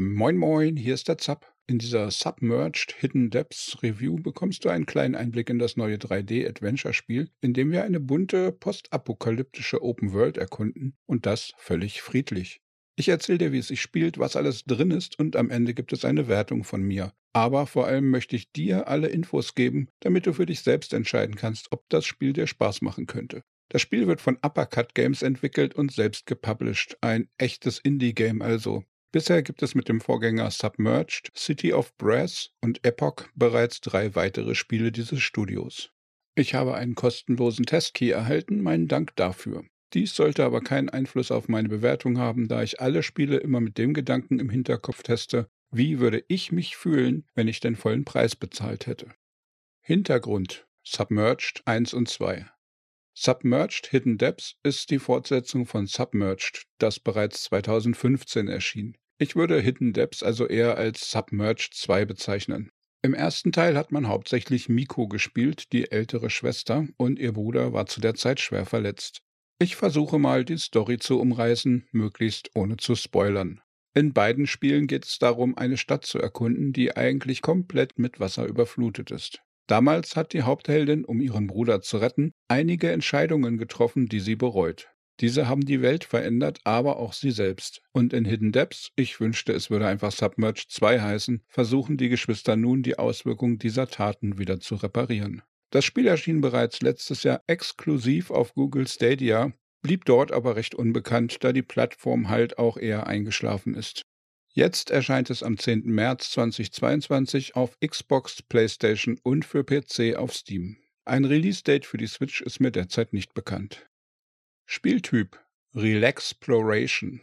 Moin Moin, hier ist der Zap. In dieser Submerged Hidden Depths Review bekommst du einen kleinen Einblick in das neue 3D-Adventure-Spiel, in dem wir eine bunte, postapokalyptische Open World erkunden und das völlig friedlich. Ich erzähle dir, wie es sich spielt, was alles drin ist und am Ende gibt es eine Wertung von mir. Aber vor allem möchte ich dir alle Infos geben, damit du für dich selbst entscheiden kannst, ob das Spiel dir Spaß machen könnte. Das Spiel wird von Uppercut Games entwickelt und selbst gepublished. Ein echtes Indie-Game also. Bisher gibt es mit dem Vorgänger Submerged, City of Brass und Epoch bereits drei weitere Spiele dieses Studios. Ich habe einen kostenlosen Testkey erhalten, meinen Dank dafür. Dies sollte aber keinen Einfluss auf meine Bewertung haben, da ich alle Spiele immer mit dem Gedanken im Hinterkopf teste, wie würde ich mich fühlen, wenn ich den vollen Preis bezahlt hätte. Hintergrund Submerged 1 und 2 Submerged Hidden Depths ist die Fortsetzung von Submerged, das bereits 2015 erschien. Ich würde Hidden Depths also eher als Submerged 2 bezeichnen. Im ersten Teil hat man hauptsächlich Miko gespielt, die ältere Schwester, und ihr Bruder war zu der Zeit schwer verletzt. Ich versuche mal, die Story zu umreißen, möglichst ohne zu spoilern. In beiden Spielen geht es darum, eine Stadt zu erkunden, die eigentlich komplett mit Wasser überflutet ist. Damals hat die Hauptheldin, um ihren Bruder zu retten, einige Entscheidungen getroffen, die sie bereut. Diese haben die Welt verändert, aber auch sie selbst. Und in Hidden Depths, ich wünschte, es würde einfach Submerged 2 heißen, versuchen die Geschwister nun, die Auswirkungen dieser Taten wieder zu reparieren. Das Spiel erschien bereits letztes Jahr exklusiv auf Google Stadia, blieb dort aber recht unbekannt, da die Plattform halt auch eher eingeschlafen ist. Jetzt erscheint es am 10. März 2022 auf Xbox, PlayStation und für PC auf Steam. Ein Release-Date für die Switch ist mir derzeit nicht bekannt. Spieltyp Relaxploration.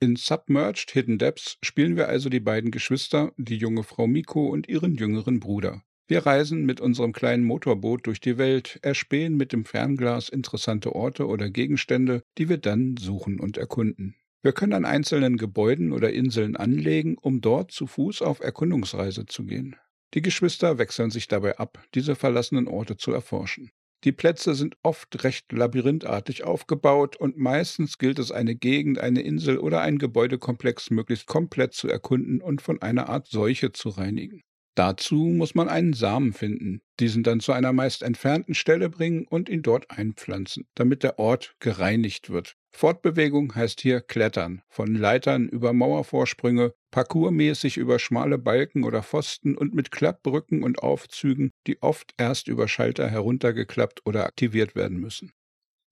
In Submerged Hidden Depths spielen wir also die beiden Geschwister, die junge Frau Miko und ihren jüngeren Bruder. Wir reisen mit unserem kleinen Motorboot durch die Welt, erspähen mit dem Fernglas interessante Orte oder Gegenstände, die wir dann suchen und erkunden. Wir können an einzelnen Gebäuden oder Inseln anlegen, um dort zu Fuß auf Erkundungsreise zu gehen. Die Geschwister wechseln sich dabei ab, diese verlassenen Orte zu erforschen. Die Plätze sind oft recht labyrinthartig aufgebaut und meistens gilt es, eine Gegend, eine Insel oder einen Gebäudekomplex möglichst komplett zu erkunden und von einer Art Seuche zu reinigen. Dazu muss man einen Samen finden, diesen dann zu einer meist entfernten Stelle bringen und ihn dort einpflanzen, damit der Ort gereinigt wird. Fortbewegung heißt hier Klettern, von Leitern über Mauervorsprünge, parkourmäßig über schmale Balken oder Pfosten und mit Klappbrücken und Aufzügen, die oft erst über Schalter heruntergeklappt oder aktiviert werden müssen.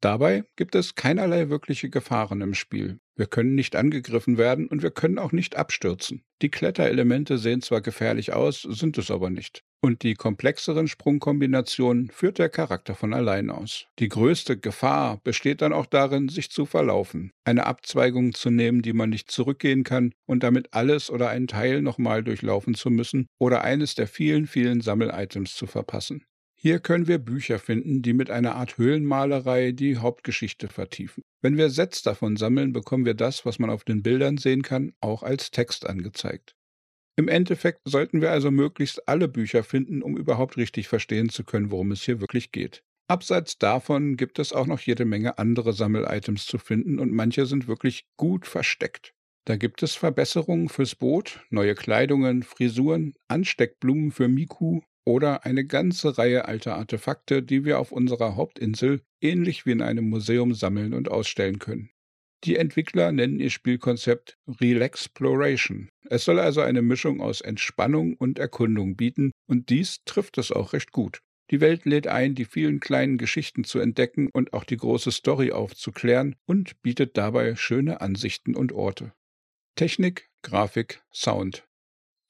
Dabei gibt es keinerlei wirkliche Gefahren im Spiel. Wir können nicht angegriffen werden und wir können auch nicht abstürzen. Die Kletterelemente sehen zwar gefährlich aus, sind es aber nicht. Und die komplexeren Sprungkombinationen führt der Charakter von allein aus. Die größte Gefahr besteht dann auch darin, sich zu verlaufen, eine Abzweigung zu nehmen, die man nicht zurückgehen kann und damit alles oder einen Teil nochmal durchlaufen zu müssen oder eines der vielen, vielen Sammelitems zu verpassen. Hier können wir Bücher finden, die mit einer Art Höhlenmalerei die Hauptgeschichte vertiefen. Wenn wir Sets davon sammeln, bekommen wir das, was man auf den Bildern sehen kann, auch als Text angezeigt. Im Endeffekt sollten wir also möglichst alle Bücher finden, um überhaupt richtig verstehen zu können, worum es hier wirklich geht. Abseits davon gibt es auch noch jede Menge andere Sammelitems zu finden und manche sind wirklich gut versteckt. Da gibt es Verbesserungen fürs Boot, neue Kleidungen, Frisuren, Ansteckblumen für Miku, oder eine ganze Reihe alter Artefakte, die wir auf unserer Hauptinsel ähnlich wie in einem Museum sammeln und ausstellen können. Die Entwickler nennen ihr Spielkonzept Relaxploration. Es soll also eine Mischung aus Entspannung und Erkundung bieten, und dies trifft es auch recht gut. Die Welt lädt ein, die vielen kleinen Geschichten zu entdecken und auch die große Story aufzuklären und bietet dabei schöne Ansichten und Orte. Technik, Grafik, Sound.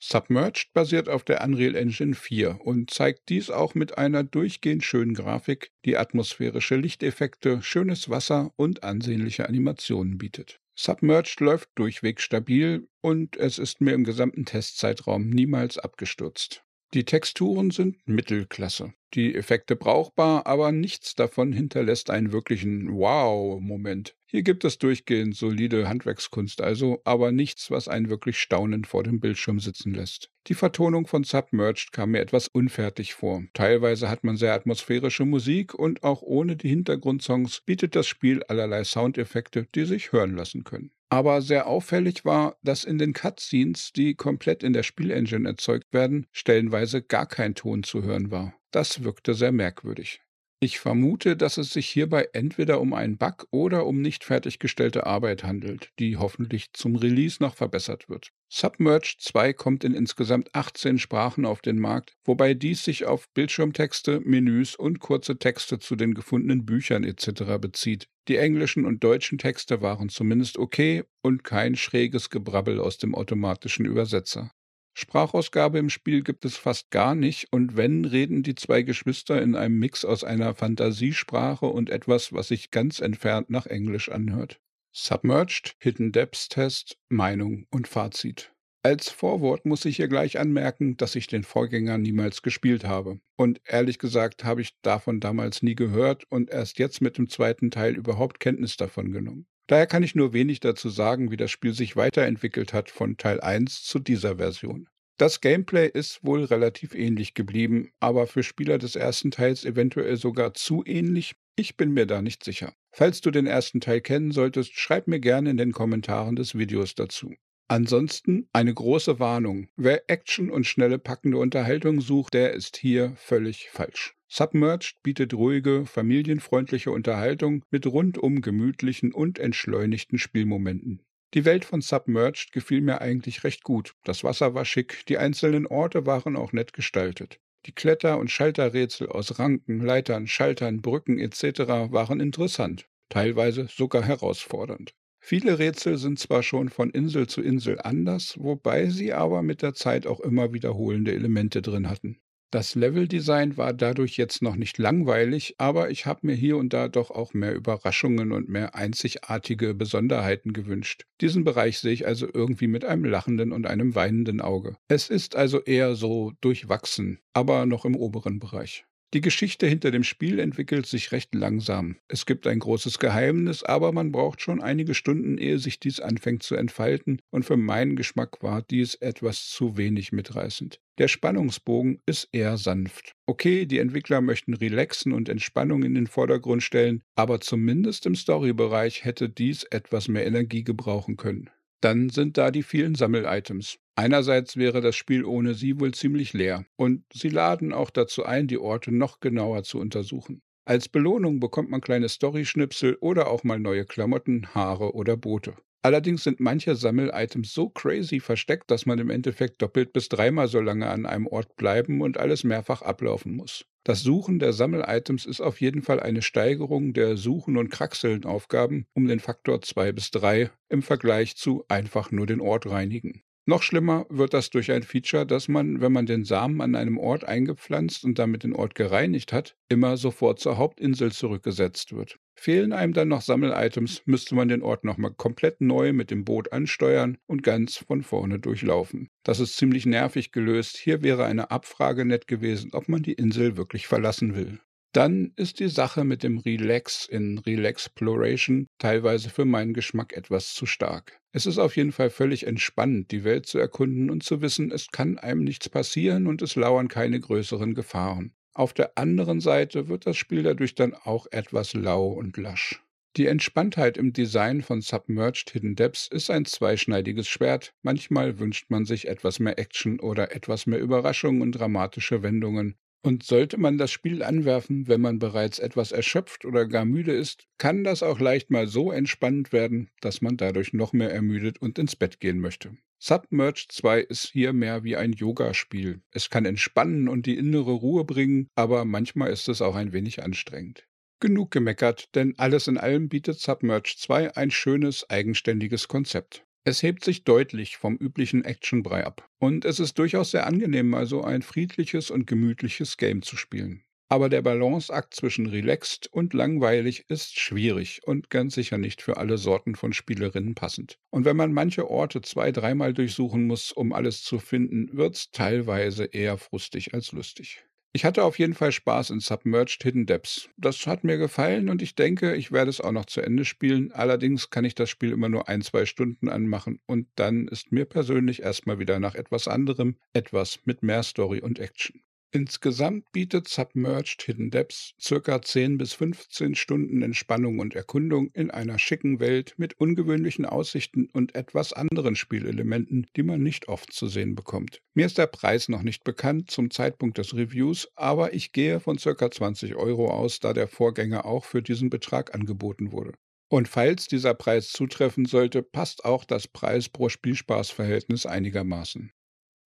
Submerged basiert auf der Unreal Engine 4 und zeigt dies auch mit einer durchgehend schönen Grafik, die atmosphärische Lichteffekte, schönes Wasser und ansehnliche Animationen bietet. Submerged läuft durchweg stabil und es ist mir im gesamten Testzeitraum niemals abgestürzt. Die Texturen sind Mittelklasse, die Effekte brauchbar, aber nichts davon hinterlässt einen wirklichen Wow-Moment. Hier gibt es durchgehend solide Handwerkskunst also, aber nichts, was einen wirklich staunend vor dem Bildschirm sitzen lässt. Die Vertonung von Submerged kam mir etwas unfertig vor. Teilweise hat man sehr atmosphärische Musik und auch ohne die Hintergrundsongs bietet das Spiel allerlei Soundeffekte, die sich hören lassen können. Aber sehr auffällig war, dass in den Cutscenes, die komplett in der Spielengine erzeugt werden, stellenweise gar kein Ton zu hören war. Das wirkte sehr merkwürdig. Ich vermute, dass es sich hierbei entweder um einen Bug oder um nicht fertiggestellte Arbeit handelt, die hoffentlich zum Release noch verbessert wird. Submerged 2 kommt in insgesamt 18 Sprachen auf den Markt, wobei dies sich auf Bildschirmtexte, Menüs und kurze Texte zu den gefundenen Büchern etc. bezieht. Die englischen und deutschen Texte waren zumindest okay und kein schräges Gebrabbel aus dem automatischen Übersetzer. Sprachausgabe im Spiel gibt es fast gar nicht und wenn, reden die zwei Geschwister in einem Mix aus einer Fantasiesprache und etwas, was sich ganz entfernt nach Englisch anhört. Submerged, Hidden Depths Test, Meinung und Fazit. Als Vorwort muss ich hier gleich anmerken, dass ich den Vorgänger niemals gespielt habe. Und ehrlich gesagt habe ich davon damals nie gehört und erst jetzt mit dem zweiten Teil überhaupt Kenntnis davon genommen. Daher kann ich nur wenig dazu sagen, wie das Spiel sich weiterentwickelt hat von Teil 1 zu dieser Version. Das Gameplay ist wohl relativ ähnlich geblieben, aber für Spieler des ersten Teils eventuell sogar zu ähnlich. Ich bin mir da nicht sicher. Falls du den ersten Teil kennen solltest, schreib mir gerne in den Kommentaren des Videos dazu. Ansonsten eine große Warnung. Wer Action und schnelle packende Unterhaltung sucht, der ist hier völlig falsch. Submerged bietet ruhige, familienfreundliche Unterhaltung mit rundum gemütlichen und entschleunigten Spielmomenten. Die Welt von Submerged gefiel mir eigentlich recht gut. Das Wasser war schick, die einzelnen Orte waren auch nett gestaltet. Die Kletter- und Schalterrätsel aus Ranken, Leitern, Schaltern, Brücken etc. waren interessant, teilweise sogar herausfordernd. Viele Rätsel sind zwar schon von Insel zu Insel anders, wobei sie aber mit der Zeit auch immer wiederholende Elemente drin hatten. Das Leveldesign war dadurch jetzt noch nicht langweilig, aber ich habe mir hier und da doch auch mehr Überraschungen und mehr einzigartige Besonderheiten gewünscht. Diesen Bereich sehe ich also irgendwie mit einem lachenden und einem weinenden Auge. Es ist also eher so durchwachsen, aber noch im oberen Bereich. Die Geschichte hinter dem Spiel entwickelt sich recht langsam. Es gibt ein großes Geheimnis, aber man braucht schon einige Stunden, ehe sich dies anfängt zu entfalten, und für meinen Geschmack war dies etwas zu wenig mitreißend. Der Spannungsbogen ist eher sanft. Okay, die Entwickler möchten Relaxen und Entspannung in den Vordergrund stellen, aber zumindest im Storybereich hätte dies etwas mehr Energie gebrauchen können. Dann sind da die vielen Sammelitems. Einerseits wäre das Spiel ohne sie wohl ziemlich leer, und sie laden auch dazu ein, die Orte noch genauer zu untersuchen. Als Belohnung bekommt man kleine Story-Schnipsel oder auch mal neue Klamotten, Haare oder Boote. Allerdings sind manche Sammelitems so crazy versteckt, dass man im Endeffekt doppelt bis dreimal so lange an einem Ort bleiben und alles mehrfach ablaufen muss. Das Suchen der Sammelitems ist auf jeden Fall eine Steigerung der Suchen- und Kraxeln-Aufgaben um den Faktor 2 bis 3 im Vergleich zu einfach nur den Ort reinigen. Noch schlimmer wird das durch ein Feature, dass man, wenn man den Samen an einem Ort eingepflanzt und damit den Ort gereinigt hat, immer sofort zur Hauptinsel zurückgesetzt wird. Fehlen einem dann noch Sammelitems, müsste man den Ort nochmal komplett neu mit dem Boot ansteuern und ganz von vorne durchlaufen. Das ist ziemlich nervig gelöst. Hier wäre eine Abfrage nett gewesen, ob man die Insel wirklich verlassen will. Dann ist die Sache mit dem Relax in Relaxploration teilweise für meinen Geschmack etwas zu stark. Es ist auf jeden Fall völlig entspannend, die Welt zu erkunden und zu wissen, es kann einem nichts passieren und es lauern keine größeren Gefahren. Auf der anderen Seite wird das Spiel dadurch dann auch etwas lau und lasch. Die Entspanntheit im Design von Submerged Hidden Depths ist ein zweischneidiges Schwert. Manchmal wünscht man sich etwas mehr Action oder etwas mehr Überraschung und dramatische Wendungen. Und sollte man das Spiel anwerfen, wenn man bereits etwas erschöpft oder gar müde ist, kann das auch leicht mal so entspannt werden, dass man dadurch noch mehr ermüdet und ins Bett gehen möchte. Submerged 2 ist hier mehr wie ein Yoga-Spiel. Es kann entspannen und die innere Ruhe bringen, aber manchmal ist es auch ein wenig anstrengend. Genug gemeckert, denn alles in allem bietet Submerged 2 ein schönes, eigenständiges Konzept. Es hebt sich deutlich vom üblichen Actionbrei ab. Und es ist durchaus sehr angenehm, mal so ein friedliches und gemütliches Game zu spielen. Aber der Balanceakt zwischen relaxed und langweilig ist schwierig und ganz sicher nicht für alle Sorten von Spielerinnen passend. Und wenn man manche Orte zwei, dreimal durchsuchen muss, um alles zu finden, wird's teilweise eher frustig als lustig. Ich hatte auf jeden Fall Spaß in Submerged Hidden Depths. Das hat mir gefallen und ich denke, ich werde es auch noch zu Ende spielen. Allerdings kann ich das Spiel immer nur ein, zwei Stunden anmachen und dann ist mir persönlich erstmal wieder nach etwas anderem, etwas mit mehr Story und Action. Insgesamt bietet Submerged Hidden Depths circa 10 bis 15 Stunden Entspannung und Erkundung in einer schicken Welt mit ungewöhnlichen Aussichten und etwas anderen Spielelementen, die man nicht oft zu sehen bekommt. Mir ist der Preis noch nicht bekannt zum Zeitpunkt des Reviews, aber ich gehe von circa 20 Euro aus, da der Vorgänger auch für diesen Betrag angeboten wurde. Und falls dieser Preis zutreffen sollte, passt auch das Preis pro Spielspaßverhältnis einigermaßen.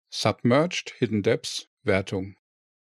Submerged Hidden Depths Wertung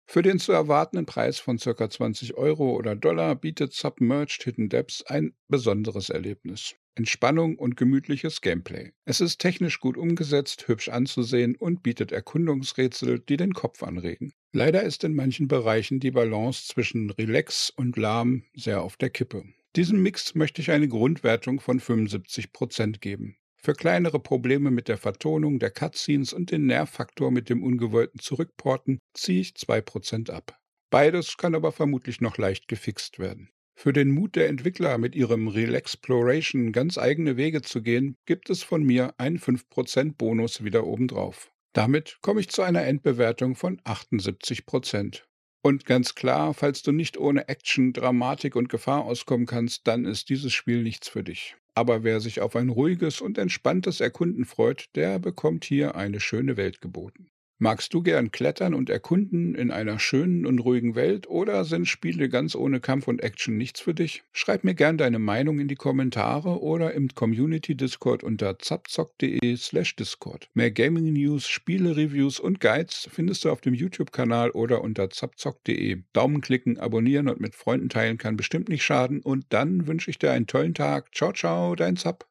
für den zu erwartenden Preis von ca. 20 Euro oder Dollar bietet Submerged Hidden Depths ein besonderes Erlebnis. Entspannung und gemütliches Gameplay. Es ist technisch gut umgesetzt, hübsch anzusehen und bietet Erkundungsrätsel, die den Kopf anregen. Leider ist in manchen Bereichen die Balance zwischen Relax und Lahm sehr auf der Kippe. Diesem Mix möchte ich eine Grundwertung von 75% geben. Für kleinere Probleme mit der Vertonung der Cutscenes und den Nervfaktor mit dem ungewollten Zurückporten ziehe ich 2% ab. Beides kann aber vermutlich noch leicht gefixt werden. Für den Mut der Entwickler, mit ihrem Relaxploration ganz eigene Wege zu gehen, gibt es von mir einen 5% Bonus wieder obendrauf. Damit komme ich zu einer Endbewertung von 78%. Und ganz klar, falls du nicht ohne Action, Dramatik und Gefahr auskommen kannst, dann ist dieses Spiel nichts für dich. Aber wer sich auf ein ruhiges und entspanntes Erkunden freut, der bekommt hier eine schöne Welt geboten. Magst du gern klettern und erkunden in einer schönen und ruhigen Welt oder sind Spiele ganz ohne Kampf und Action nichts für dich? Schreib mir gern deine Meinung in die Kommentare oder im Community Discord unter zapzock.de slash Discord. Mehr Gaming News, Spiele Reviews und Guides findest du auf dem YouTube-Kanal oder unter zapzock.de. Daumen klicken, abonnieren und mit Freunden teilen kann bestimmt nicht schaden und dann wünsche ich dir einen tollen Tag. Ciao, ciao, dein Zap.